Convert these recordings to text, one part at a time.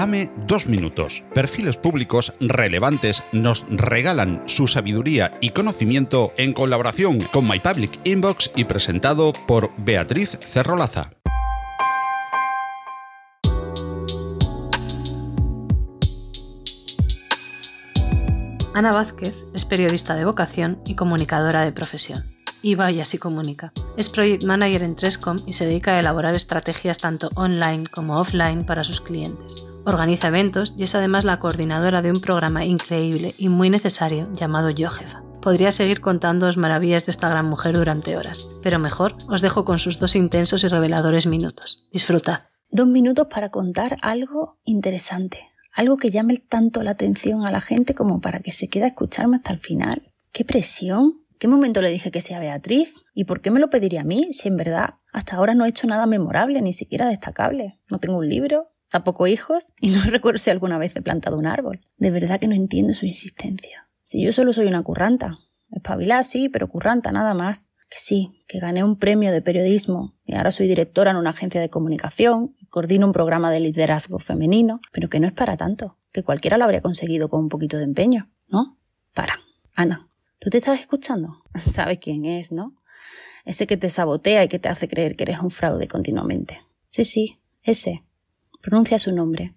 Dame dos minutos. Perfiles públicos relevantes nos regalan su sabiduría y conocimiento en colaboración con My Public Inbox y presentado por Beatriz Cerrolaza. Ana Vázquez es periodista de vocación y comunicadora de profesión. Y vaya si comunica. Es Project Manager en Trescom y se dedica a elaborar estrategias tanto online como offline para sus clientes. Organiza eventos y es además la coordinadora de un programa increíble y muy necesario llamado Yo Jefa. Podría seguir contándoos maravillas de esta gran mujer durante horas, pero mejor os dejo con sus dos intensos y reveladores minutos. Disfrutad. Dos minutos para contar algo interesante, algo que llame tanto la atención a la gente como para que se quede a escucharme hasta el final. ¡Qué presión! ¿Qué momento le dije que sea Beatriz? ¿Y por qué me lo pediría a mí si en verdad hasta ahora no he hecho nada memorable, ni siquiera destacable? No tengo un libro, tampoco hijos y no recuerdo si alguna vez he plantado un árbol. De verdad que no entiendo su insistencia. Si yo solo soy una curranta. Espabilada sí, pero curranta nada más. Que sí, que gané un premio de periodismo y ahora soy directora en una agencia de comunicación coordino un programa de liderazgo femenino, pero que no es para tanto, que cualquiera lo habría conseguido con un poquito de empeño, ¿no? Para. Ana, ¿tú te estás escuchando? Sabes quién es, ¿no? Ese que te sabotea y que te hace creer que eres un fraude continuamente. Sí, sí, ese. Pronuncia su nombre.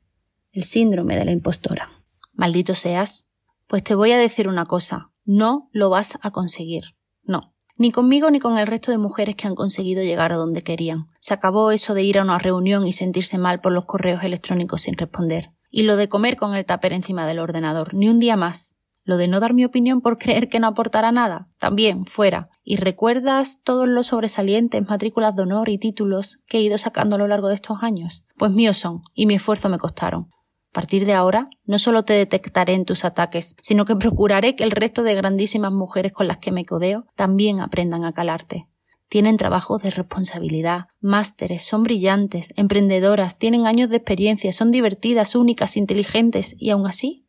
El síndrome de la impostora. Maldito seas. Pues te voy a decir una cosa. No lo vas a conseguir. No ni conmigo ni con el resto de mujeres que han conseguido llegar a donde querían. Se acabó eso de ir a una reunión y sentirse mal por los correos electrónicos sin responder. Y lo de comer con el tupper encima del ordenador, ni un día más. Lo de no dar mi opinión por creer que no aportará nada, también fuera. ¿Y recuerdas todos los sobresalientes, matrículas de honor y títulos que he ido sacando a lo largo de estos años? Pues míos son, y mi esfuerzo me costaron. A partir de ahora, no solo te detectaré en tus ataques, sino que procuraré que el resto de grandísimas mujeres con las que me codeo también aprendan a calarte. Tienen trabajos de responsabilidad, másteres, son brillantes, emprendedoras, tienen años de experiencia, son divertidas, únicas, inteligentes, y aún así,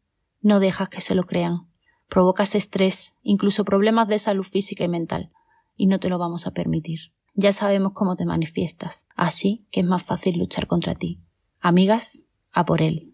no dejas que se lo crean. Provocas estrés, incluso problemas de salud física y mental, y no te lo vamos a permitir. Ya sabemos cómo te manifiestas, así que es más fácil luchar contra ti. Amigas, a por él.